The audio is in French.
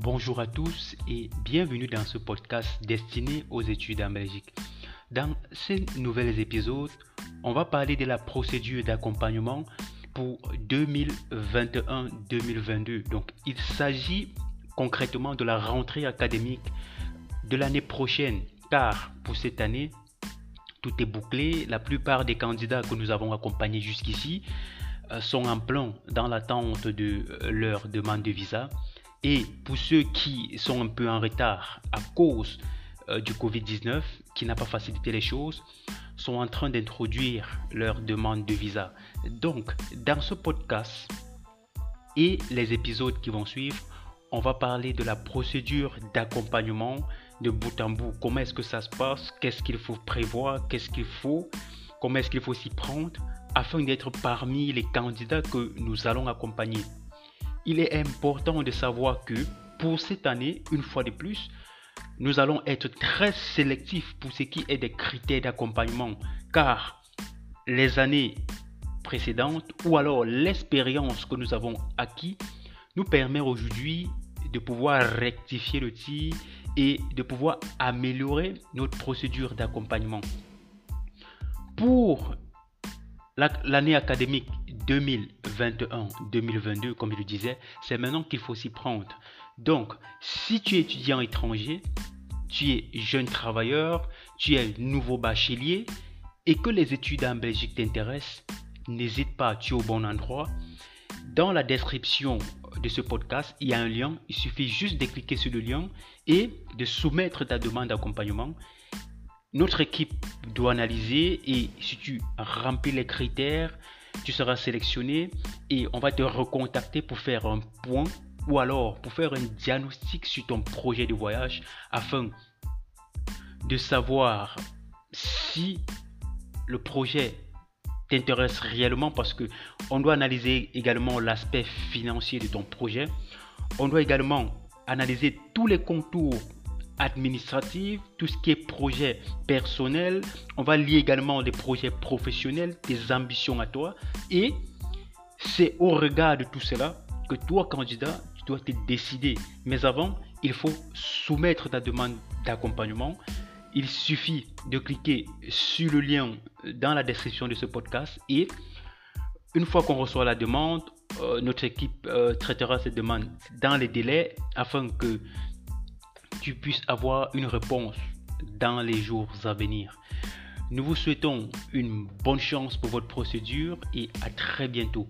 Bonjour à tous et bienvenue dans ce podcast destiné aux études en Belgique. Dans ces nouveaux épisodes, on va parler de la procédure d'accompagnement pour 2021-2022. Donc, il s'agit concrètement de la rentrée académique de l'année prochaine, car pour cette année, tout est bouclé. La plupart des candidats que nous avons accompagnés jusqu'ici euh, sont en plein dans l'attente de euh, leur demande de visa. Et pour ceux qui sont un peu en retard à cause euh, du Covid-19, qui n'a pas facilité les choses, sont en train d'introduire leur demande de visa. Donc, dans ce podcast et les épisodes qui vont suivre, on va parler de la procédure d'accompagnement de bout en bout. Comment est-ce que ça se passe? Qu'est-ce qu'il faut prévoir? Qu'est-ce qu'il faut? Comment est-ce qu'il faut s'y prendre? Afin d'être parmi les candidats que nous allons accompagner Il est important de savoir que pour cette année, une fois de plus, nous allons être très sélectifs pour ce qui est des critères d'accompagnement car les années précédentes ou alors l'expérience que nous avons acquis nous permet aujourd'hui de pouvoir rectifier le tir et de pouvoir améliorer notre procédure d'accompagnement. Pour l'année académique 2021-2022, comme je le disais, c'est maintenant qu'il faut s'y prendre. Donc, si tu es étudiant étranger, tu es jeune travailleur, tu es nouveau bachelier et que les études en Belgique t'intéressent, n'hésite pas, tu es au bon endroit. Dans la description de ce podcast, il y a un lien. Il suffit juste de cliquer sur le lien et de soumettre ta demande d'accompagnement. Notre équipe doit analyser et si tu remplis les critères, tu seras sélectionné et on va te recontacter pour faire un point ou alors pour faire un diagnostic sur ton projet de voyage afin de savoir si le projet t'intéresse réellement parce que on doit analyser également l'aspect financier de ton projet. On doit également analyser tous les contours administratifs, tout ce qui est projet personnel. On va lier également des projets professionnels, des ambitions à toi. Et c'est au regard de tout cela que toi, candidat, tu dois te décider. Mais avant, il faut soumettre ta demande d'accompagnement il suffit de cliquer sur le lien dans la description de ce podcast et une fois qu'on reçoit la demande, euh, notre équipe euh, traitera cette demande dans les délais afin que tu puisses avoir une réponse dans les jours à venir. Nous vous souhaitons une bonne chance pour votre procédure et à très bientôt.